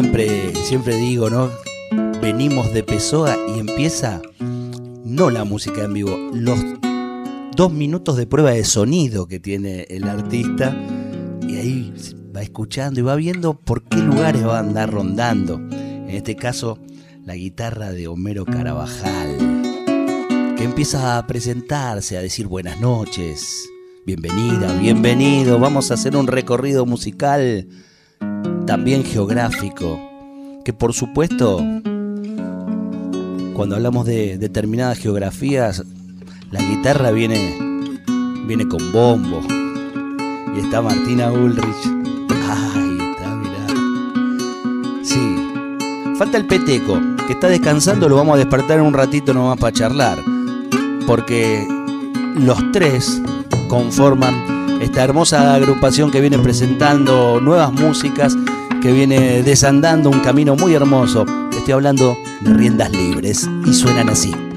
Siempre, siempre digo, ¿no? Venimos de Pessoa y empieza no la música en vivo, los dos minutos de prueba de sonido que tiene el artista y ahí va escuchando y va viendo por qué lugares va a andar rondando. En este caso, la guitarra de Homero Carabajal, que empieza a presentarse, a decir buenas noches, bienvenida, bienvenido, vamos a hacer un recorrido musical, también geográfico, que por supuesto, cuando hablamos de determinadas geografías, la guitarra viene, viene con bombo. Y está Martina Ulrich. Ay, está, mirá. Sí. Falta el peteco, que está descansando, lo vamos a despertar en un ratito nomás para charlar. Porque los tres conforman esta hermosa agrupación que viene presentando nuevas músicas, que viene desandando un camino muy hermoso. Estoy hablando de riendas libres y suenan así.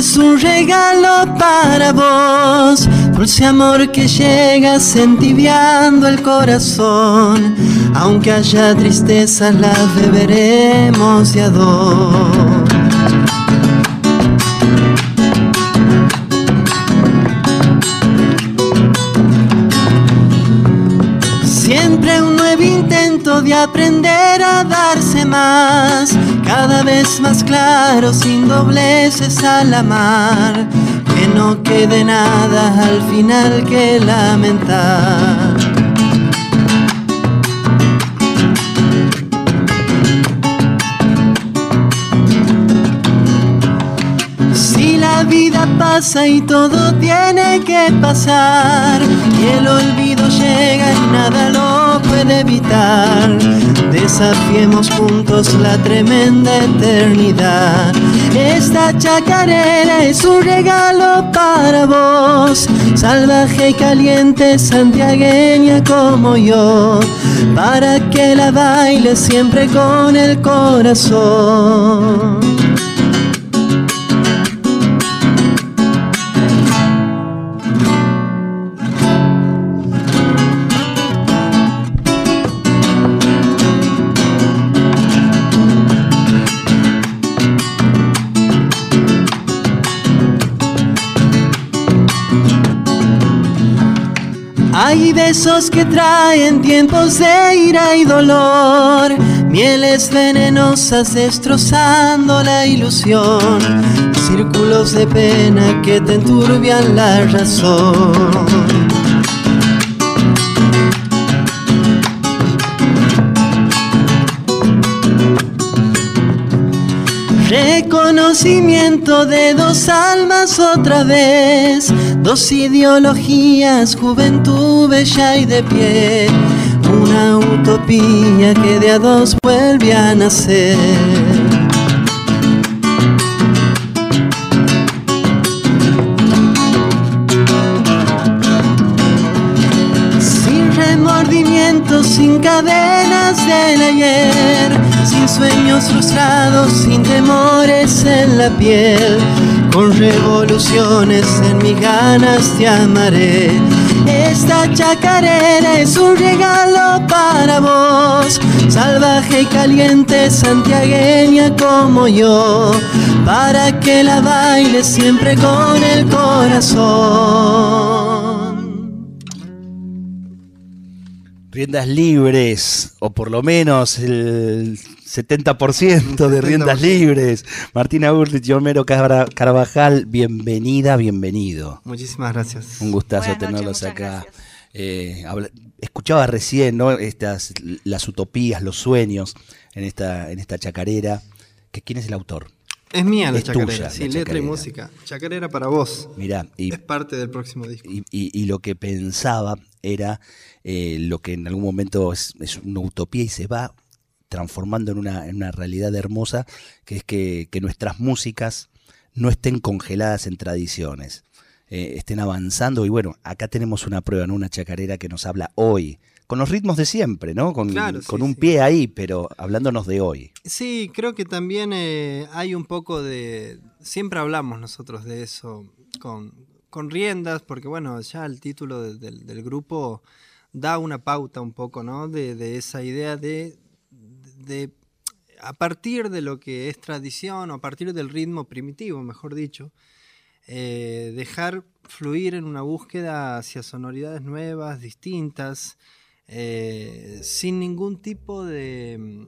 Es un regalo para vos, dulce amor que llegas entibiando el corazón. Aunque haya tristezas, las beberemos de a dos. Siempre un nuevo intento de aprender cada vez más claro, sin dobleces a la mar, que no quede nada al final que lamentar. La vida pasa y todo tiene que pasar, y el olvido llega y nada lo puede evitar desafiemos juntos la tremenda eternidad. Esta chacarera es un regalo para vos, salvaje y caliente, santiagueña como yo, para que la baile siempre con el corazón. Hay besos que traen tiempos de ira y dolor, mieles venenosas destrozando la ilusión, círculos de pena que te enturbian la razón. Reconocimiento de dos almas otra vez, dos ideologías, juventud bella y de pie, una utopía que de a dos vuelve a nacer. Sin remordimientos, sin cadenas del ayer, sin sueños frustrados, sin temores en la piel, con revoluciones en mis ganas te amaré. Esta chacarera es un regalo para vos, salvaje y caliente, santiagueña como yo, para que la baile siempre con el corazón. Riendas libres, o por lo menos el 70% de riendas libres. Martina Urlich y Homero Carvajal, bienvenida, bienvenido. Muchísimas gracias. Un gustazo tenerlos acá. Eh, escuchaba recién ¿no? Estas, las utopías, los sueños en esta, en esta chacarera. Que, ¿Quién es el autor? Es mía la chacarera, sí, letra y música. Chacarera para vos. Mira, y, es parte del próximo disco. Y, lo que pensaba era eh, lo que en algún momento es, una utopía y se va transformando en una, en una realidad hermosa, que es que, que, nuestras músicas no estén congeladas en tradiciones, eh, estén avanzando. Y bueno, acá tenemos una prueba, ¿no? una chacarera que nos habla hoy con los ritmos de siempre, ¿no? Con, con un pie ahí, pero hablándonos de hoy. Sí, creo que también eh, hay un poco de... Siempre hablamos nosotros de eso con, con riendas, porque bueno, ya el título del grupo da una pauta un poco, ¿no? De, esa idea de, de, a partir de lo que es tradición, o a partir del ritmo primitivo, mejor dicho, eh, dejar fluir en una búsqueda hacia sonoridades nuevas, distintas, eh, sin ningún tipo de,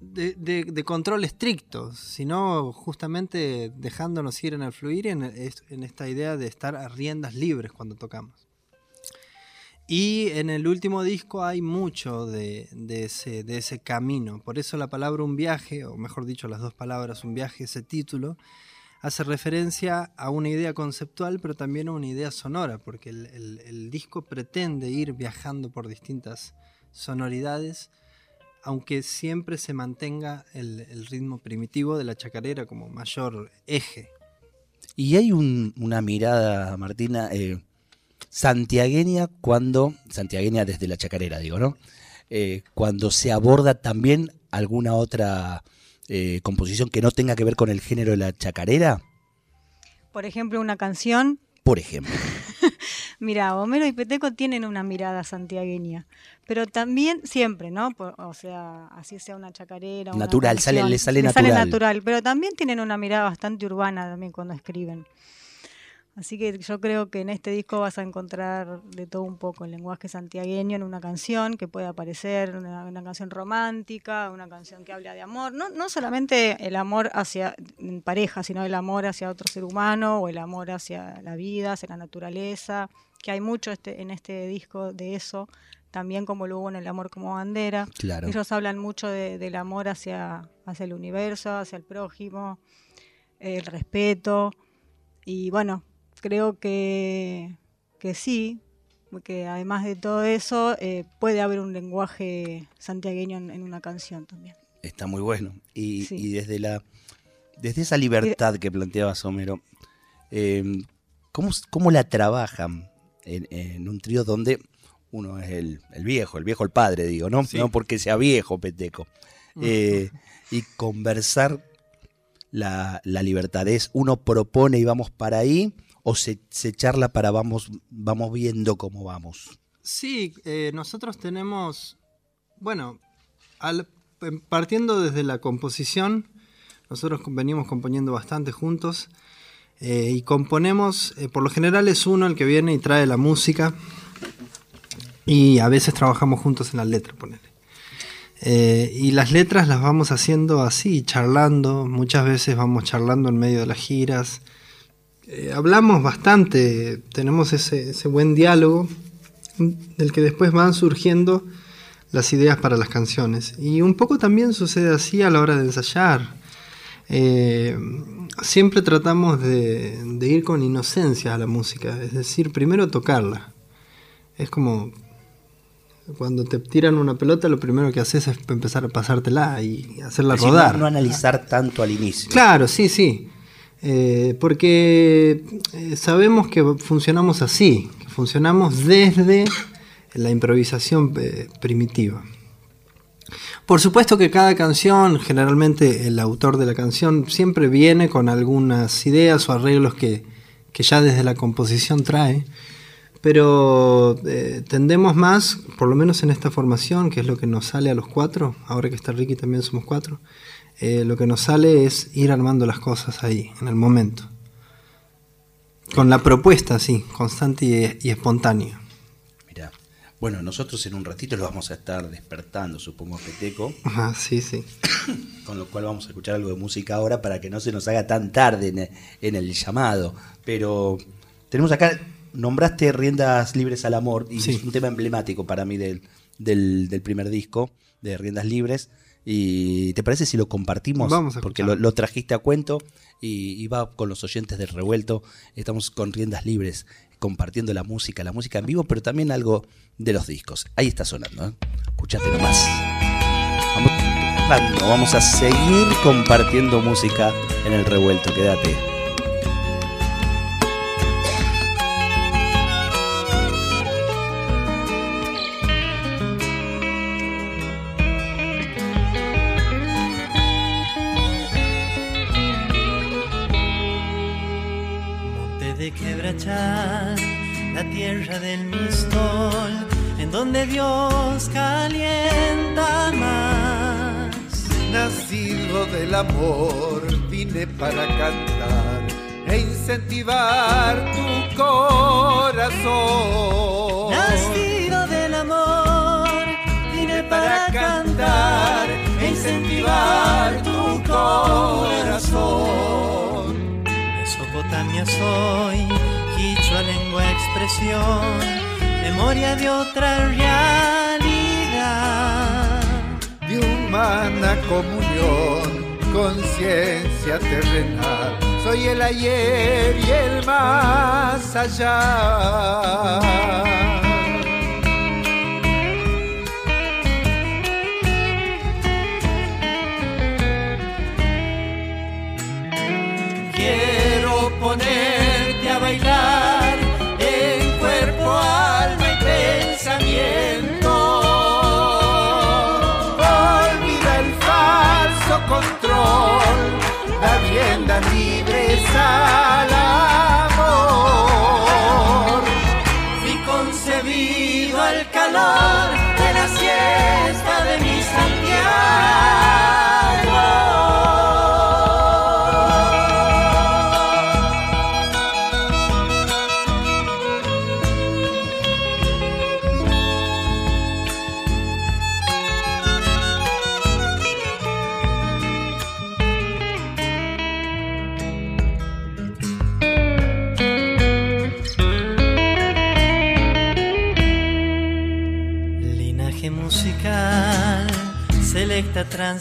de, control estricto, sino justamente dejándonos ir en el fluir en, en esta idea de estar a riendas libres cuando tocamos. Y en el último disco hay mucho de, ese, de, ese, camino. Por eso la palabra un viaje, o mejor dicho, las dos palabras un viaje, ese título, hace referencia a una idea conceptual, pero también a una idea sonora, porque el, disco pretende ir viajando por distintas sonoridades, aunque siempre se mantenga el, ritmo primitivo de la chacarera como mayor eje. Y hay una mirada, Martina, eh, santiagueña cuando, santiagueña desde la chacarera, digo, ¿no? Eh, cuando se aborda también alguna otra eh, composición que no tenga que ver con el género de la chacarera? Por ejemplo, una canción. Por ejemplo. Mira, Homero y Peteco tienen una mirada santiagueña, pero también siempre, ¿no? o sea, así sea una chacarera. Natural, sale, le sale natural. Sale natural, pero también tienen una mirada bastante urbana también cuando escriben. Así que yo creo que en este disco vas a encontrar de todo un poco el lenguaje santiagueño en una canción que puede aparecer, una, canción romántica, una canción que habla de amor, no, no solamente el amor hacia pareja, sino el amor hacia otro ser humano o el amor hacia la vida, hacia la naturaleza, que hay mucho este, en este disco de eso, también como lo hubo en el amor como bandera. Ellos hablan mucho del amor hacia, hacia el universo, hacia el prójimo, el respeto. Y bueno, creo que, que sí, porque además de todo eso eh, puede haber un lenguaje santiagueño en, una canción también. Está muy bueno. Y, desde la desde esa libertad que planteaba Somero, em, ¿cómo, la trabajan en, un trío donde uno es el, viejo, el viejo el padre, digo, ¿no? No porque sea viejo, Peteco. Eh, y conversar la, la libertad es uno propone y vamos para ahí o se, charla para vamos, vamos viendo cómo vamos? Sí, eh, nosotros tenemos, bueno, em, partiendo desde la composición, nosotros venimos componiendo bastante juntos eh, y componemos, eh, por lo general es uno el que viene y trae la música y a veces trabajamos juntos en la letra, ponele. y las letras las vamos haciendo así, charlando, muchas veces vamos charlando en medio de las giras, eh, hablamos bastante, tenemos ese, buen diálogo del que después van surgiendo las ideas para las canciones. Y un poco también sucede así a la hora de ensayar. Eh, siempre tratamos de, ir con inocencia a la música, es decir, primero tocarla. Es como cuando te tiran una pelota, lo primero que haces es empezar a pasártela y hacerla rodar. no analizar tanto al inicio. Claro, sí, sí. Eh, porque eh, sabemos que funcionamos así, que funcionamos desde la improvisación eh, primitiva. Por supuesto que cada canción, generalmente el autor de la canción siempre viene con algunas ideas o arreglos que, que ya desde la composición trae, pero tendemos más, por lo menos en esta formación, que es lo que nos sale a los cuatro, ahora que está Ricky también somos cuatro, eh, lo que nos sale es ir armando las cosas ahí, en el momento. Con la propuesta, sí, constante y, espontánea. Mira, Bueno, nosotros en un ratito lo vamos a estar despertando, supongo, Peteco. Ajá, sí, sí. Con lo cual vamos a escuchar algo de música ahora para que no se nos haga tan tarde en el, en el llamado. Pero tenemos acá, nombraste Riendas Libres al Amor, y Sí. es un tema emblemático para mí del, del, del primer disco de Riendas Libres. ¿Y te parece si lo compartimos? Vamos a Porque lo, lo trajiste a cuento y, y va con los oyentes del revuelto. Estamos con Riendas Libres, compartiendo la música, la música en vivo, pero también algo de los discos. Ahí está sonando, ¿eh? Escuchate nomás. Vamos a seguir compartiendo música en el revuelto, quédate. Del amor, vine para cantar e incentivar tu corazón. Nacido del amor, vine para cantar e incentivar tu corazón. Mesopotamia soy, quichua lengua expresión, memoria de otra realidad. de humana comunión, conciencia terrenal. Soy el ayer y el más allá.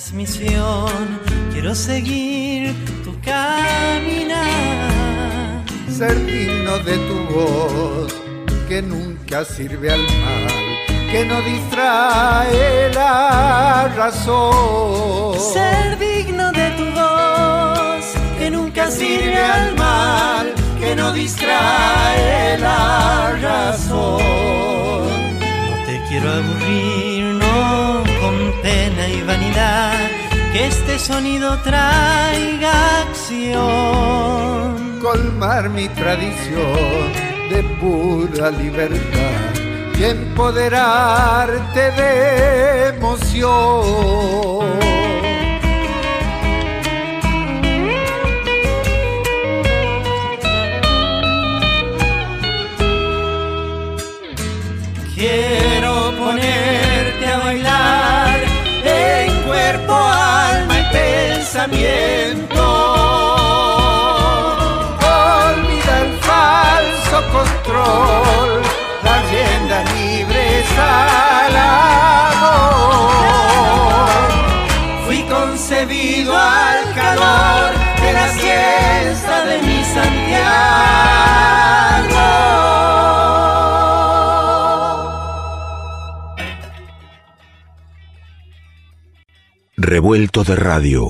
Transmisión, quiero seguir tu caminar. Ser digno de tu voz, que nunca sirve al mal, que no distrae la razón. Ser digno de tu voz, que nunca sirve al mal, que no distrae la razón. No te quiero aburrir, con pena y vanidad, que este sonido traiga acción. colmar mi tradición de pura libertad y empoderarte de emoción. Quiero pensamiento. Olvida el falso control, la rienda libre al amor. Fui concebido al calor de la siesta de mi Santiago. Revuelto de radio.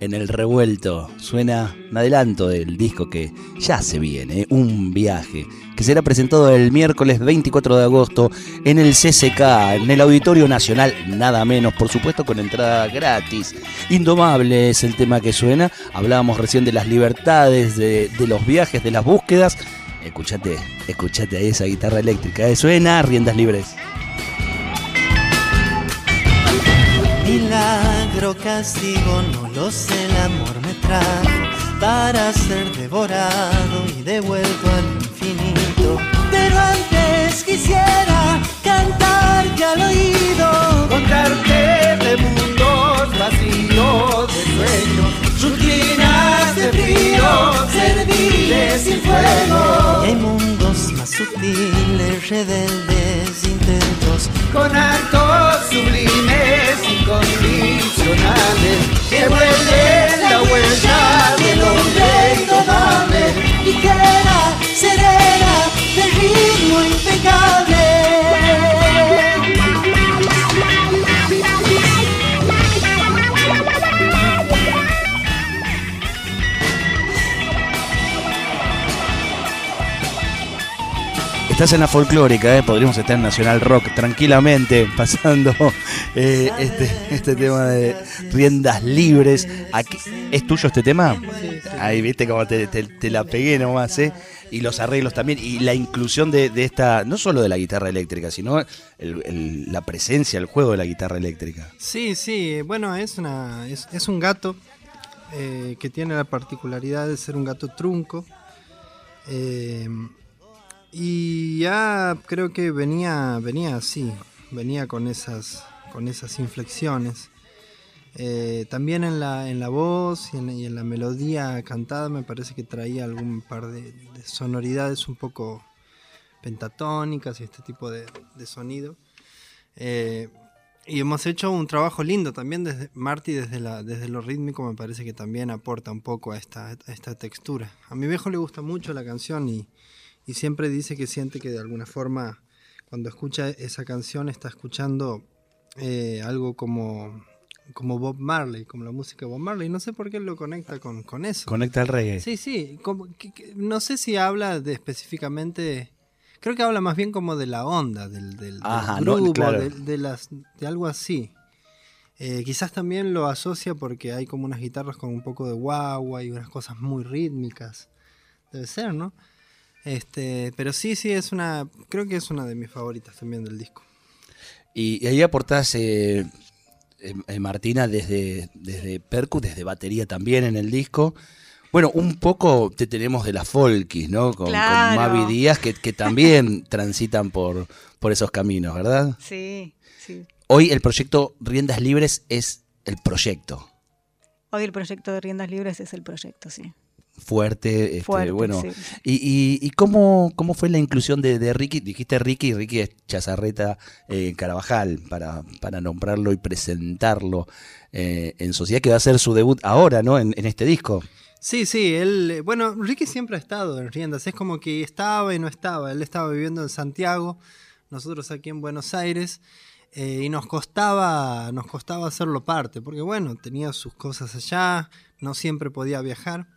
en el revuelto. Suena un adelanto del disco que ya se viene, ¿eh? un viaje. que será presentado el miércoles 24 de agosto en el CCK, en el Auditorio Nacional, nada menos, por supuesto, con entrada gratis. Indomable es el tema que suena. Hablábamos recién de las libertades, de, los viajes, de las búsquedas. Escuchate, escuchate ahí esa guitarra eléctrica. Eh, suena riendas libres. Milagro, castigo, no lo sé, el amor me trajo para ser devorado y devuelto al infinito. Pero antes quisiera cantarte al oído, Contarte de mundos vacíos, de sueños, rutinas de frío, serviles sin fuego. Y sutiles, rebeldes intentos. Con actos sublimes, incondicionales, que vuelven la huella del hombre indomable. ligera, serena, Estás en la folclórica, ¿eh? podríamos estar en Nacional Rock tranquilamente pasando eh, este, este tema de riendas libres. Aquí- ¿Es tuyo este tema? Ahí viste cómo te, te- te la pegué nomás, ¿eh? Y los arreglos también, y la inclusión de, de esta, no solo de la guitarra eléctrica, sino el- el- la presencia, el juego de la guitarra eléctrica. Sí, sí, bueno, es, una, es, es un gato eh, que tiene la particularidad de ser un gato trunco. eh, y ya creo que venía, venía así, venía con esas, con esas inflexiones. Eh, también en la, en la voz y en, la melodía cantada me parece que traía algún par de, de sonoridades un poco pentatónicas y este tipo de, de sonido. Eh, y hemos hecho un trabajo lindo también desde Marty, desde, la, desde lo rítmico, me parece que también aporta un poco a esta, a esta textura. A mi viejo le gusta mucho la canción y, y siempre dice que siente que de alguna forma, cuando escucha esa canción, está escuchando eh, algo como, como Bob Marley, como la música de Bob Marley. No sé por qué lo conecta con, con eso. Conecta el reggae. Sí, sí. como que- que- no sé si habla de específicamente. Creo que habla más bien como de la onda, del, del, del no, grupo, claro. de, de las, de algo así. Eh, quizás también lo asocia porque hay como unas guitarras con un poco de guagua y unas cosas muy rítmicas. Debe ser, ¿no? Este, pero sí, sí, es una. Creo que es una de mis favoritas también del disco. Y, y ahí aportás, eh, eh, eh, Martina, desde, desde percu, desde batería también en el disco. Bueno, un poco te tenemos de las folkis, ¿no? Con. Mavi Díaz, que, que también transitan por, por esos caminos, ¿verdad? Sí, sí. Hoy el proyecto Riendas Libres es el proyecto. Hoy el proyecto de Riendas Libres es el proyecto, sí. Fuerte, este, Fuerte, bueno. sí. ¿Y, y, y cómo, cómo fue la inclusión de, de Ricky? Dijiste Ricky, Ricky es Chazarreta eh, Carabajal, para, para nombrarlo y presentarlo eh, en sociedad, que va a hacer su debut ahora, ¿no? En, en este disco. Sí, sí, él, bueno, Ricky siempre ha estado en riendas, es como que estaba y no estaba, él estaba viviendo en Santiago, nosotros aquí en Buenos Aires, eh, y nos costaba, nos costaba hacerlo parte, porque bueno, tenía sus cosas allá, no siempre podía viajar,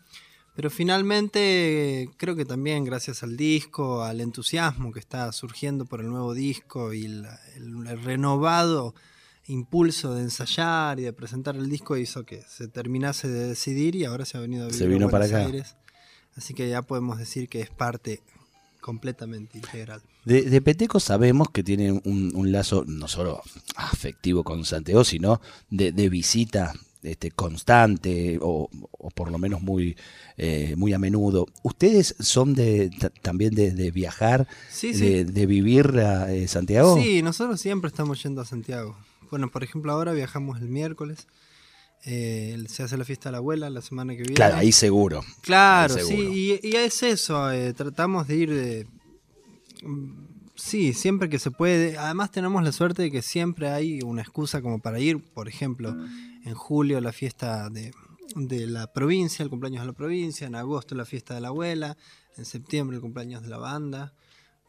pero finalmente creo que también gracias al disco, al entusiasmo que está surgiendo por el nuevo disco y el- el renovado impulso de ensayar y de presentar el disco hizo que se terminase de decidir y ahora se ha venido a Se vivir a vino para Buenos acá. Aires. Así que ya podemos decir que es parte completamente integral. De, de Peteco sabemos que tiene un, un lazo no solo afectivo con Santiago, sino de, de visita este, constante o, o por lo menos muy, eh, muy a menudo. ¿Ustedes son de ta- también de, de viajar, Sí, de, sí. de vivir a eh, Santiago? Sí, nosotros siempre estamos yendo a Santiago. Bueno, por ejemplo, ahora viajamos el miércoles. eh, se hace la fiesta de la abuela la semana que viene. Claro, ahí seguro. Claro, Ahí sí, y, y es eso, tratamos de ir de... Sí, siempre que se puede. Además tenemos la suerte de que siempre hay una excusa como para ir, por ejemplo, en julio la fiesta de, de la provincia, el cumpleaños de la provincia, en agosto la fiesta de la abuela, en septiembre el cumpleaños de la banda.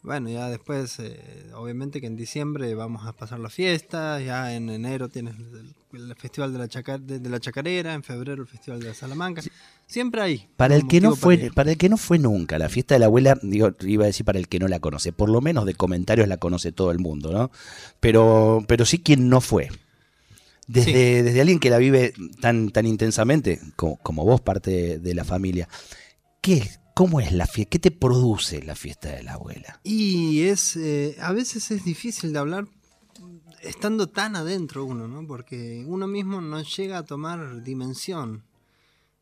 Bueno, ya después, eh, obviamente que en diciembre vamos a pasar la fiesta, ya en enero tienes el, el festival de la, chaca- de, de la chacarera, en febrero el festival de la Salamanca. Siempre hay. Para el que no fue, para para el que no fue nunca, la fiesta de la abuela, digo, iba a decir para el que no la conoce, por lo menos de comentarios la conoce todo el mundo, ¿no? Pero, pero sí quien no fue. Desde, Sí. desde alguien que la vive tan, tan intensamente, como, como vos, parte de, la familia, ¿qué es? ¿Cómo es la fiesta? ¿Qué te produce la fiesta de la abuela? Y es, eh, a veces es difícil de hablar estando tan adentro uno, ¿no? Porque uno mismo no llega a tomar dimensión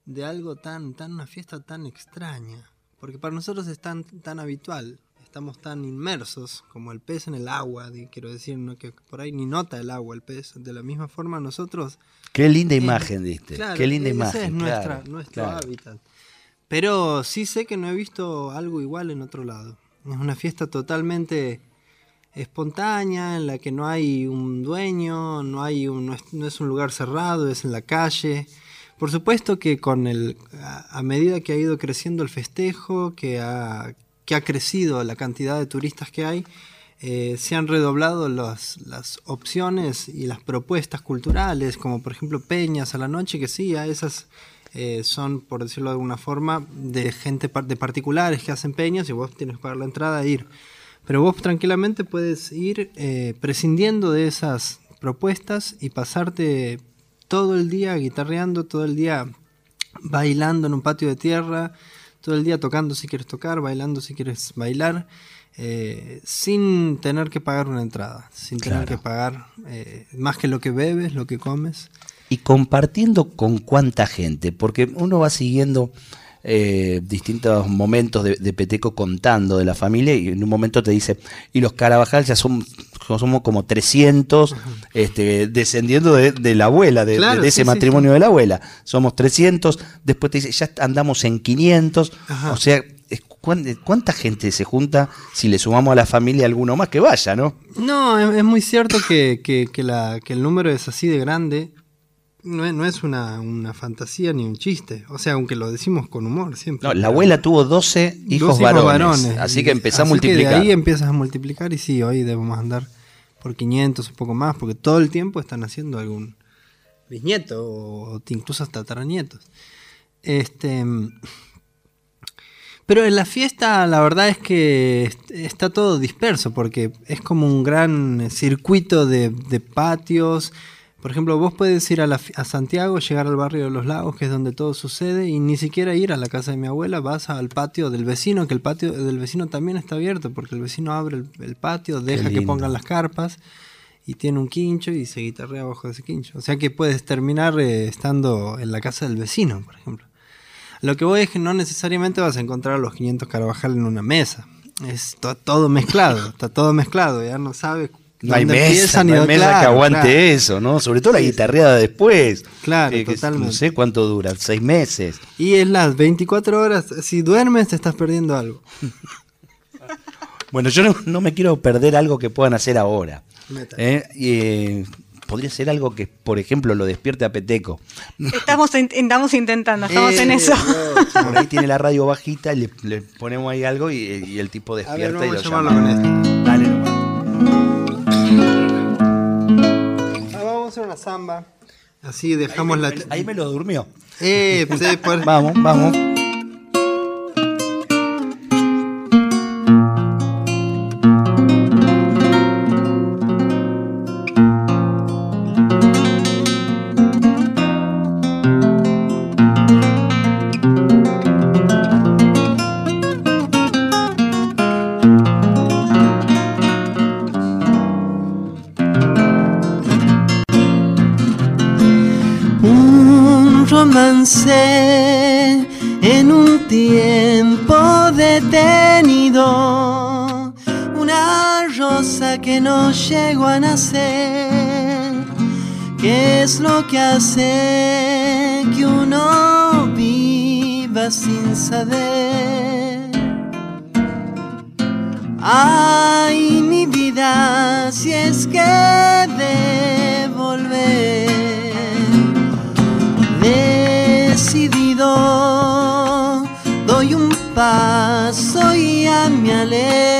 de algo tan, tan, una fiesta tan extraña. Porque para nosotros es tan, tan habitual, estamos tan inmersos como el pez en el agua, quiero decir, ¿no? que por ahí ni nota el agua el pez. De la misma forma nosotros Qué linda Eh, imagen diste. Claro, Qué linda ese imagen. es nuestra, claro, nuestro claro. hábitat. Pero sí sé que no he visto algo igual en otro lado. Es una fiesta totalmente espontánea, en la que no hay un dueño, no, hay un, no, es, no es un lugar cerrado, es en la calle. Por supuesto que con el, a, a medida que ha ido creciendo el festejo, que ha, que ha crecido la cantidad de turistas que hay, eh, se han redoblado las, las opciones y las propuestas culturales, como por ejemplo peñas a la noche, que sí, a esas eh, son, por decirlo de alguna forma, de gente de particulares que hacen peñas y vos tienes que pagar la entrada e ir. Pero vos tranquilamente puedes ir eh, prescindiendo de esas propuestas y pasarte todo el día guitarreando, todo el día bailando en un patio de tierra, todo el día tocando si quieres tocar, bailando si quieres bailar, eh, sin tener que pagar una entrada, sin tener Claro. que pagar eh, más que lo que bebes, lo que comes. Y compartiendo con cuánta gente, porque uno va siguiendo eh, distintos momentos de, de Peteco contando de la familia y en un momento te dice, y los Carabajal ya son, somos como 300, este, descendiendo de, de la abuela, de, Claro, de ese sí, sí, matrimonio de la abuela. Somos 300, después te dice, ya andamos en 500, Ajá. o sea, es- ¿cuán- ¿cuánta gente se junta si le sumamos a la familia alguno más que vaya, no? No, es, es muy cierto que, que- que la- que el número es así de grande. No es, no es una, una fantasía ni un chiste. O sea, aunque lo decimos con humor siempre. No, la abuela tuvo 12 Dos hijos, varones, así que empezó a Así que multiplicar. de ahí empiezas a multiplicar y sí, hoy debemos andar por 500, un poco más, porque todo el tiempo están haciendo algún bisnieto o incluso hasta tataranietos. Este, pero en la fiesta la verdad es que est- está todo disperso porque es como un gran circuito de, de patios. Por ejemplo, vos puedes ir a, la a Santiago, llegar al barrio de los lagos, que es donde todo sucede, y ni siquiera ir a la casa de mi abuela, vas al patio del vecino, que el patio del vecino también está abierto, porque el vecino abre el, el patio, deja que pongan las carpas, y tiene un quincho y se guitarrea abajo de ese quincho. O sea que puedes terminar eh, estando en la casa del vecino, por ejemplo. Lo que voy es que no necesariamente vas a encontrar a los 500 Carvajal en una mesa. Es to- todo mezclado, está todo mezclado, ya no sabes No hay mesa, no hay mesa que claro, aguante claro. eso, ¿no? Sobre todo la guitarreada después. Claro, que- que totalmente. No sé cuánto dura, seis meses. Y es las 24 horas, si duermes te estás perdiendo algo. Bueno, yo no, no me quiero perder algo que puedan hacer ahora. ¿eh? Y, eh, podría ser algo que, por ejemplo, lo despierte a Peteco. Estamos, in- estamos intentando, estamos en Eh, eso. Por ahí tiene la radio bajita y le, le ponemos ahí algo y, y el tipo A ver, despierta y lo a llama. con esto. Dale vamos a hacer una samba. Así dejamos la... Ahí me lo durmió. Eh, pues, eh, por- Vamos, vamos. Llegó a nacer, ¿qué es lo que hace que uno viva sin saber? Ay, mi vida, si es que de volver, decidido, doy un paso y ya me alejo,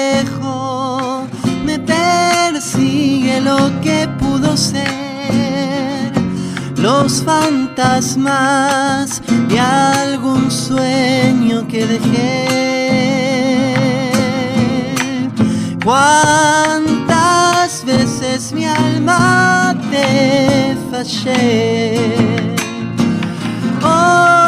los fantasmas de algún sueño que dejé. Cuántas veces mi alma te fallé. Hoy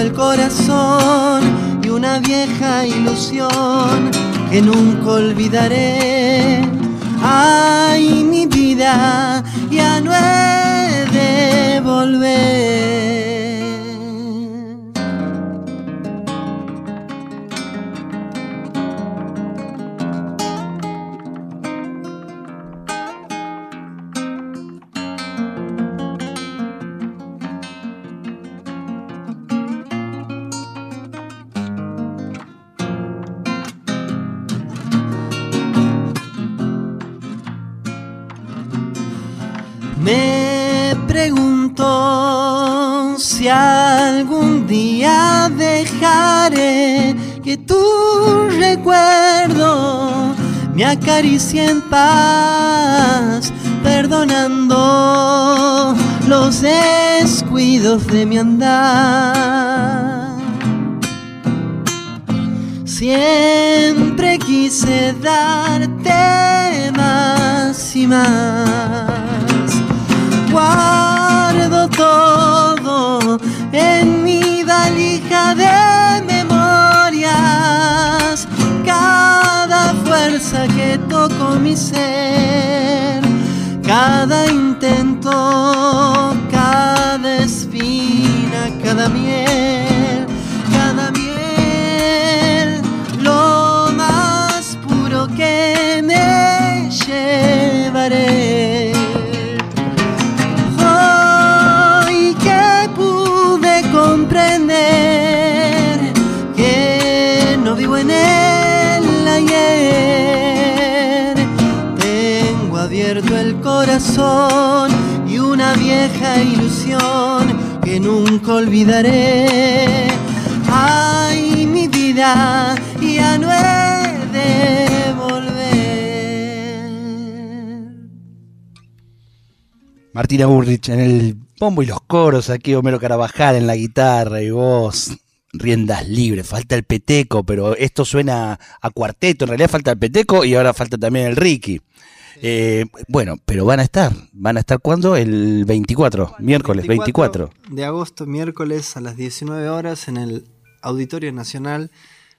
el corazón y una vieja ilusión que nunca olvidaré. Ay, mi vida, ya no he de volver. Tu recuerdo me acaricie en paz, perdonando los descuidos de mi andar. Siempre quise darte más y más. Cada intento, cada espina, cada miel, y una vieja ilusión que nunca olvidaré. Ay, mi vida, ya no he. Martina Burrich en el bombo y los coros, aquí Homero Carabajal en la guitarra y vos, riendas libres, falta el peteco, pero esto suena a cuarteto, en realidad falta el peteco y ahora falta también el Ricky. Eh, bueno, pero van a estar, van a estar cuándo? El 24, miércoles 24. de agosto, miércoles a las 19 horas en el Auditorio Nacional,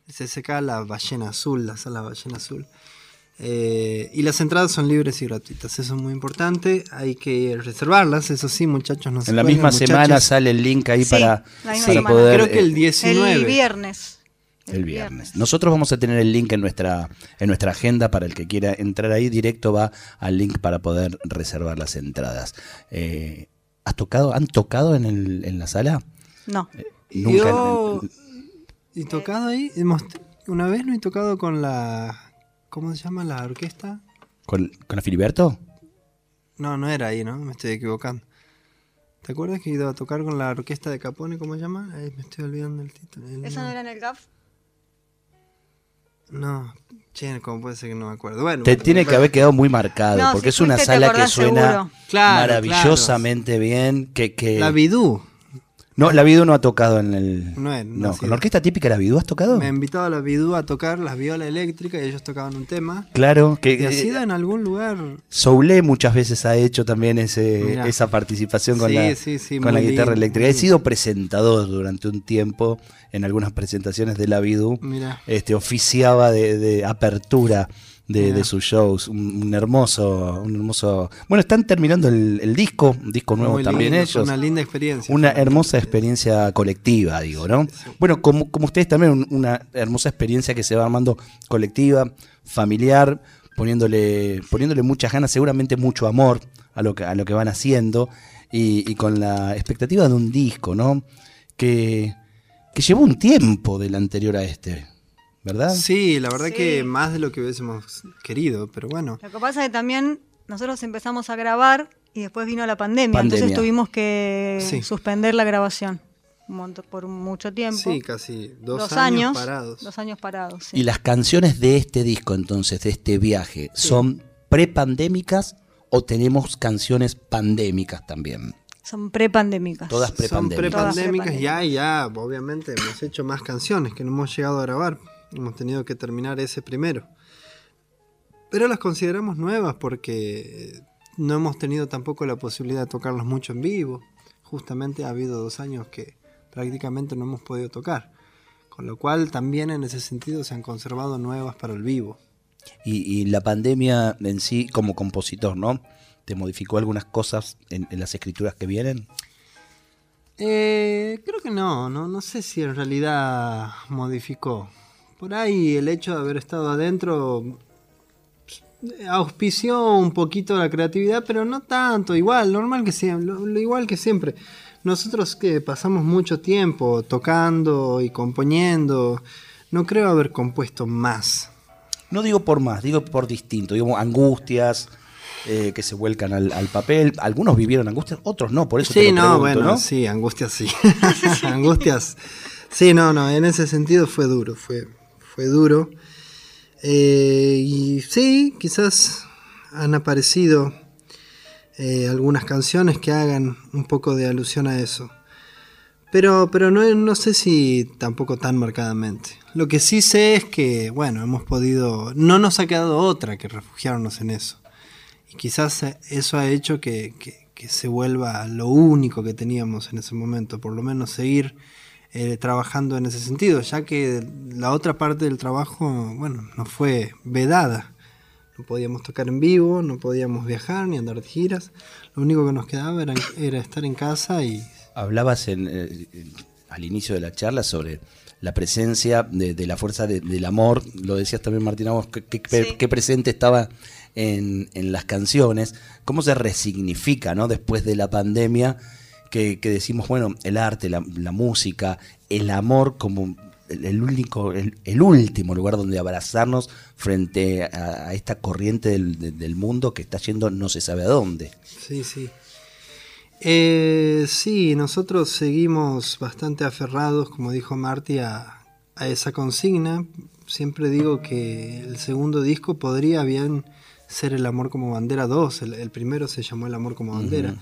CCK La Ballena Azul, la sala Ballena Azul. Eh, y las entradas son libres y gratuitas, eso es muy importante. Hay que reservarlas, eso sí, muchachos. No se En la cuelguen, misma semana sale el link ahí Sí, para, la misma para poder... Creo que el eh, 19. El viernes. El viernes. Nosotros vamos a tener el link en nuestra, en nuestra agenda para el que quiera entrar ahí directo va al link para poder reservar las entradas. Eh, ¿Has tocado, han tocado en, el, en la sala? No. Nunca. Yo- ¿Y tocado ahí? Hemos- una vez no he tocado con la... ¿Cómo se llama la orquesta? ¿Con, con la Filiberto? No, no era ahí, ¿no? Me estoy equivocando. ¿Te acuerdas que he ido a tocar con la orquesta de Capone? ¿Cómo se llama? Ay, me estoy olvidando el título. el ¿Eso no era en el GAF? No, che, ¿cómo puede ser que no me acuerdo? Bueno, Te bueno, tiene que haber quedado muy marcado, No, porque si es una sala que suena. Claro, maravillosamente bien. Que, que... La Bidú. No, la Bidú no ha tocado en el... No es- no ha no, sido. con la orquesta típica la Bidú has tocado. Me ha invitado a la Bidú a tocar las violas eléctricas y ellos tocaban un tema. Claro, que ha eh, sido en algún lugar. Soule muchas veces ha hecho también ese, Mirá. esa participación con Sí, la, sí, sí, con la guitarra lindo, eléctrica. He sido presentador durante un tiempo en algunas presentaciones de la Bidu. Este, oficiaba de, de apertura de, de sus shows. Un, un hermoso, un hermoso. Bueno, están terminando el, el disco, un disco nuevo Muy también lindo, ellos. Una linda experiencia. Una hermosa experiencia colectiva, digo, ¿no? Bueno, como, como ustedes también, un- una hermosa experiencia que se va armando colectiva, familiar, poniéndole, poniéndole muchas ganas, seguramente mucho amor a lo que, a lo que van haciendo y, y con la expectativa de un disco, ¿no? Que, que llevó un tiempo del anterior a este, ¿verdad? Sí, la verdad Sí. que más de lo que hubiésemos querido, pero bueno. Lo que pasa es que también nosotros empezamos a grabar y después vino la pandemia, Pandemia. entonces tuvimos que Sí. suspender la grabación. por mucho tiempo. Sí, casi dos, Dos años, años, parados. Dos años parados. sí. Y las canciones de este disco, entonces, de este viaje, ¿son prepandémicas o tenemos canciones pandémicas también? Son prepandémicas. Todas Son prepandémicas. Todas prepandémicas ya ya, obviamente, hemos hecho más canciones que no hemos llegado a grabar. Hemos tenido que terminar ese primero. Pero las consideramos nuevas porque eh, no hemos tenido tampoco la posibilidad de tocarlas mucho en vivo. Justamente ha habido dos años que prácticamente no hemos podido tocar. Con lo cual también en ese sentido se han conservado nuevas para el vivo. Y, y la pandemia en sí, como compositor, ¿no? ¿Te modificó algunas cosas en, en las escrituras que vienen? Eh, creo que no, no, no sé si en realidad modificó. Por ahí el hecho de haber estado adentro eh, auspició un poquito la creatividad, pero no tanto, igual, normal que siempre, lo- lo igual que siempre. Nosotros que pasamos mucho tiempo tocando y componiendo, no creo haber compuesto más. No digo por más, digo por distinto. Digo, angustias eh, que se vuelcan al, al papel. Algunos vivieron angustias, otros no, por eso te Sí, lo no, pregunto, bueno, ¿no? sí, angustias sí. angustias. Sí, no, no, en ese sentido fue duro, fue, fue duro. Eh, y sí, quizás han aparecido eh, algunas canciones que hagan un poco de alusión a eso. Pero, pero no, no sé si tampoco tan marcadamente. Lo que sí sé es que, bueno, hemos podido, no nos ha quedado otra que refugiarnos en eso. Y quizás eh, eso ha hecho que, que- que se vuelva lo único que teníamos en ese momento, por lo menos seguir eh, trabajando en ese sentido, ya que la otra parte del trabajo, bueno, nos fue vedada. No podíamos tocar en vivo, no podíamos viajar ni andar de giras. Lo único que nos quedaba era, era estar en casa y Hablabas en, eh, al inicio de la charla sobre la presencia de, de la fuerza de- del amor. Lo decías también, Martina, vos, qué, qué- Sí. qué presente estaba en, las canciones. ¿Cómo se resignifica ¿no? después de la pandemia? Que, decimos, bueno, el arte, la, música, el amor como el, único, el, último lugar donde abrazarnos frente a, esta corriente del, de- del mundo que está yendo no se sabe a dónde. Sí, sí. Eh, sí, nosotros seguimos bastante aferrados, como dijo Marty, a, a esa consigna. Siempre digo que el segundo disco podría bien ser El Amor como Bandera 2. El, el primero se llamó El Amor como Bandera.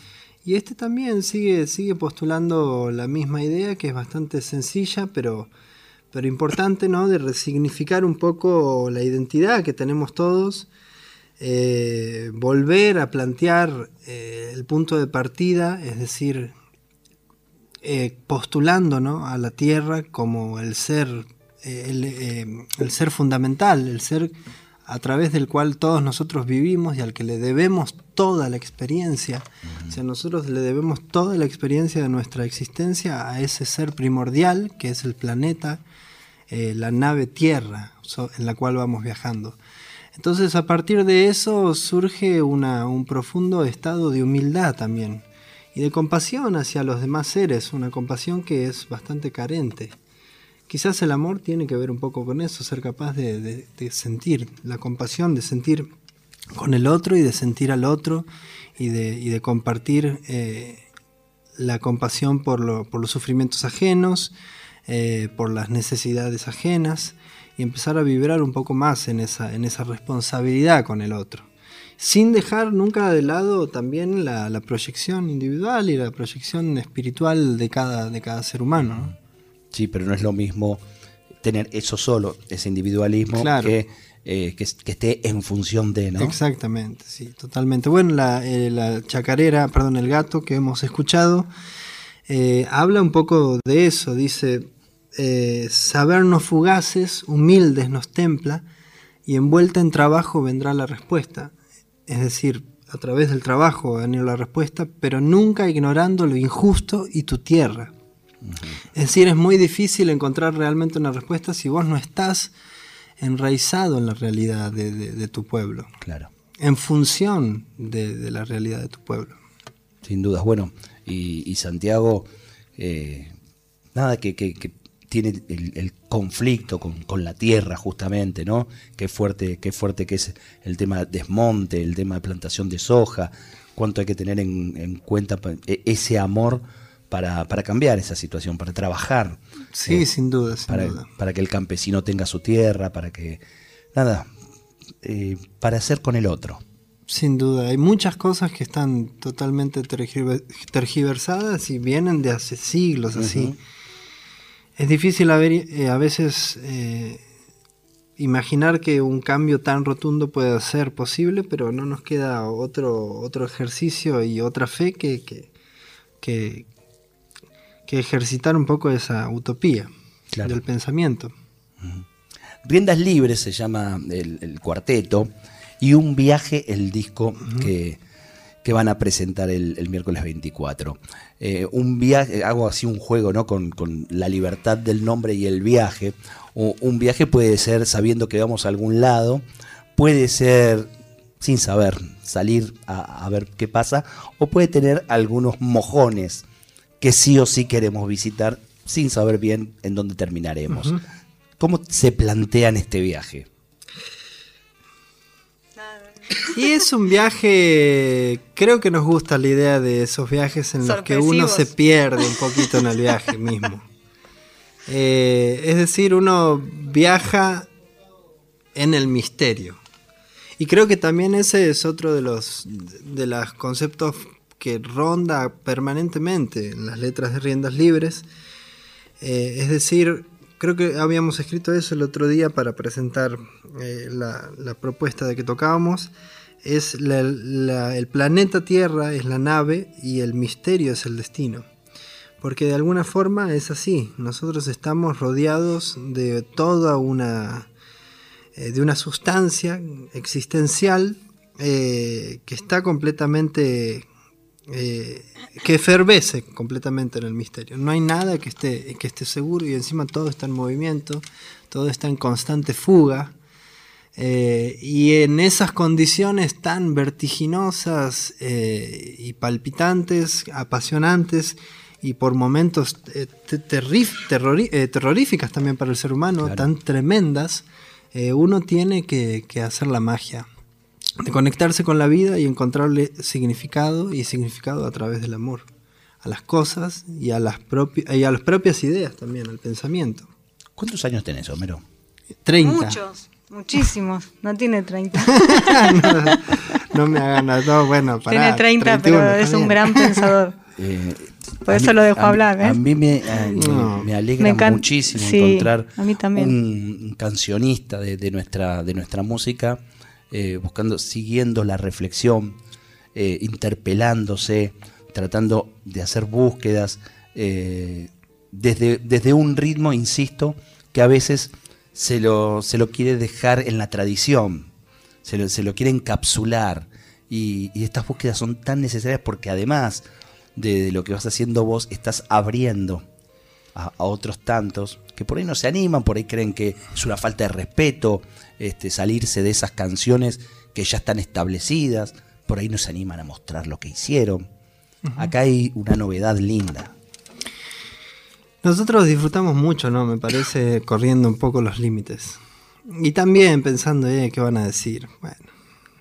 Y este también sigue, sigue postulando la misma idea, que es bastante sencilla, pero, pero importante, ¿no? De resignificar un poco la identidad que tenemos todos eh, volver a plantear eh, el punto de partida, es decir, eh, postulando ¿no? a la Tierra como el ser, el, el ser fundamental, el ser a través del cual todos nosotros vivimos y al que le debemos toda la experiencia. O sea, nosotros le debemos toda la experiencia de nuestra existencia a ese ser primordial que es el planeta, eh, la nave Tierra so- en la cual vamos viajando. Entonces a partir de eso surge una- un profundo estado de humildad también y de compasión hacia los demás seres, una compasión que es bastante carente. Quizás el amor tiene que ver un poco con eso, ser capaz de, sentir la compasión, de sentir con el otro y de sentir al otro y de, compartir eh, la compasión por, lo- por los sufrimientos ajenos, eh, por las necesidades ajenas y empezar a vibrar un poco más en esa, responsabilidad con el otro. Sin dejar nunca de lado también la, proyección individual y la proyección espiritual de cada, ser humano. ¿no? Sí, pero no es lo mismo tener eso solo, ese individualismo, Claro. que, eh, que, que esté en función de, ¿no? Exactamente, sí, totalmente. Bueno, la, eh, la chacarera, perdón, el gato que hemos escuchado, eh, habla un poco de eso, dice, sabernos fugaces, humildes nos templa, y envuelta en trabajo vendrá la respuesta. Es decir, a través del trabajo va a venir la respuesta, pero nunca ignorando lo injusto y tu tierra. Es decir, es muy difícil encontrar realmente una respuesta si vos no estás enraizado en la realidad de, de- de tu pueblo, Claro, en función de, de la realidad de tu pueblo. sin dudas. Bueno, y, y Santiago, eh, nada, que, que- que tiene el, el conflicto con, con la tierra justamente, ¿no? Qué fuerte, qué fuerte que es el tema de desmonte, el tema de plantación de soja, cuánto hay que tener en, en cuenta e- ese amor para, para cambiar esa situación, para trabajar. Sí, eh, sin duda, sin para, duda. para que el campesino tenga su tierra, para que. Nada, eh, para hacer con el otro. Sin duda, hay muchas cosas que están totalmente tergiver- tergiversadas y vienen de hace siglos así. Ujú. Es difícil a, ver, eh, a veces imaginar que un cambio tan rotundo pueda ser posible, pero no nos queda otro, otro ejercicio y otra fe que, que, que- que ejercitar un poco esa utopía Claro. del pensamiento. Riendas Libres se llama el, el cuarteto y Un Viaje el disco que, que van a presentar el, el miércoles 24. Eh, un viaje, hago así un juego ¿no? con, con la libertad del nombre y el viaje. O- un viaje puede ser sabiendo que vamos a algún lado, puede ser sin saber, salir a, a ver qué pasa, o puede tener algunos mojones que sí o sí queremos visitar sin saber bien en dónde terminaremos. ¿Cómo se plantean este viaje? Y es un viaje, creo que nos gusta la idea de esos viajes en los que uno se pierde un poquito en el viaje mismo. Eh, es decir, uno viaja en el misterio. Y creo que también ese es otro de los de los conceptos que ronda permanentemente en las letras de riendas libres. Eh, es decir, creo que habíamos escrito eso el otro día para presentar eh, la, propuesta de que tocábamos. Es el planeta Tierra es la nave y el misterio es el destino. Porque de alguna forma es así. Nosotros estamos rodeados de toda una eh, de una sustancia existencial que está completamente eh, que efervece completamente en el misterio. No hay nada que esté, que esté seguro y encima todo está en movimiento, todo está en constante fuga. eh, y en esas condiciones tan vertiginosas eh, y palpitantes, apasionantes y por momentos terroríficas también para el ser humano, Claro. tan tremendas, uno tiene que, que hacer la magia de conectarse con la vida y encontrarle significado y significado a través del amor a las cosas y a las propias y a las propias ideas también al pensamiento ¿Cuántos años tenés, Homero? 30 Muchos, muchísimos. No tiene 30. no, no me hagan nada no, bueno pará, tiene 30, 31, pero es un gran pensador. Eh, Por a eso mí- lo dejo a hablar, ¿eh? A mí me, a- me- No. me alegra Me muchísimo sí, encontrar a mí también. un, un cancionista de, de nuestra, de nuestra música, eh, buscando, siguiendo la reflexión, eh, interpelándose, tratando de hacer búsquedas, eh, desde, desde un ritmo, insisto, que a veces se lo, se lo quiere dejar en la tradición, se lo, se lo quiere encapsular. Y, estas búsquedas son tan necesarias porque además de, de lo que vas haciendo vos, estás abriendo a, a otros tantos que por ahí no se animan, por ahí creen que es una falta de respeto este, salirse de esas canciones que ya están establecidas, por ahí no se animan a mostrar lo que hicieron. Acá hay una novedad linda. nosotros disfrutamos mucho no me parece corriendo un poco los límites y también pensando eh, qué van a decir bueno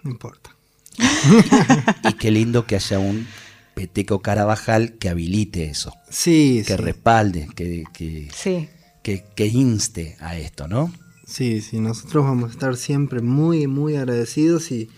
no importa Y qué lindo que haya un Peteco Carabajal que habilite eso, sí que sí. respalde, que, que, Sí. que, que inste a esto, ¿no? Sí, sí, nosotros vamos a estar siempre muy, muy agradecidos y,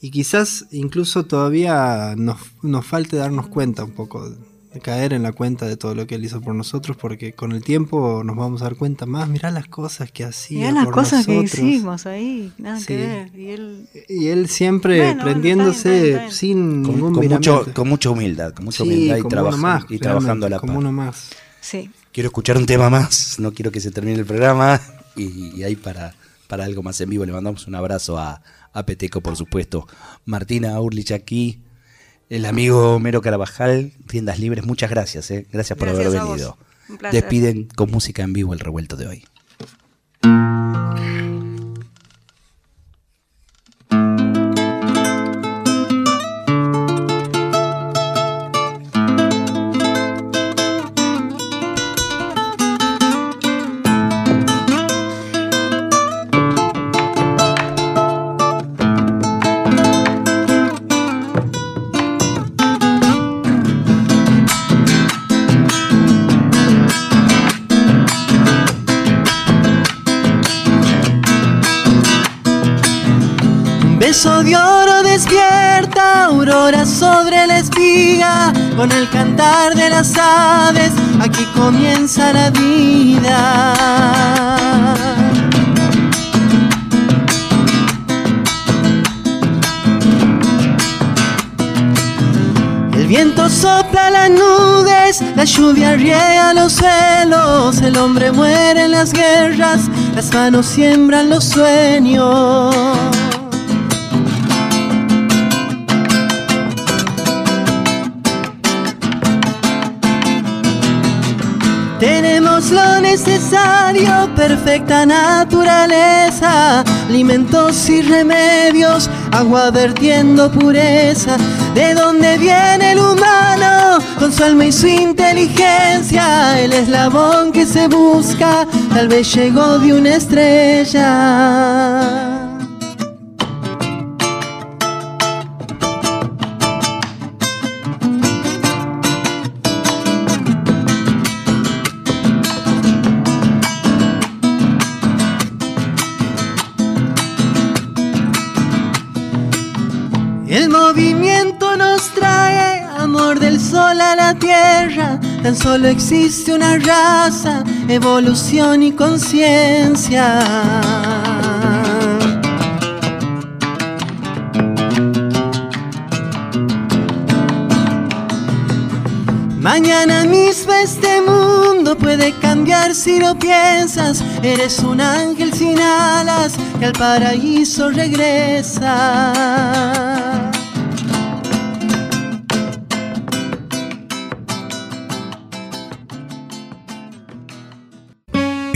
y quizás incluso todavía nos, nos falte darnos cuenta un poco, de caer en la cuenta de todo lo que él hizo por nosotros, porque con el tiempo nos vamos a dar cuenta más, mirá las cosas que hacía. Mirá las por cosas que nosotros. hicimos ahí, nada Sí. que ver. Y él, Y él siempre Bueno, prendiéndose está bien, está bien, está sin Con, ningún con mucho, con mucha humildad, con mucha Sí, humildad y, más, y trabajando a la como par. uno más. sí. Quiero escuchar un tema más, no quiero que se termine el programa. Y, y ahí para, para algo más en vivo le mandamos un abrazo a, a Peteco, por supuesto. Martina Urlich aquí, el amigo Mero Carabajal, Tiendas Libres, muchas gracias, eh. gracias por Gracias haber venido. Despiden con música en vivo el revuelto de hoy. Aurora sobre la espiga, con el cantar de las aves, aquí comienza la vida. El viento sopla las nubes, la lluvia riega los suelos, el hombre muere en las guerras, las manos siembran los sueños. Tenemos lo necesario, perfecta naturaleza, alimentos y remedios, agua vertiendo pureza. ¿De dónde viene el humano? Con su alma y su inteligencia, el eslabón que se busca, tal vez llegó de una estrella. La tierra. Tan solo existe una raza, evolución y conciencia. Mañana mismo este mundo puede cambiar si lo piensas. Eres un ángel sin alas que al paraíso regresa.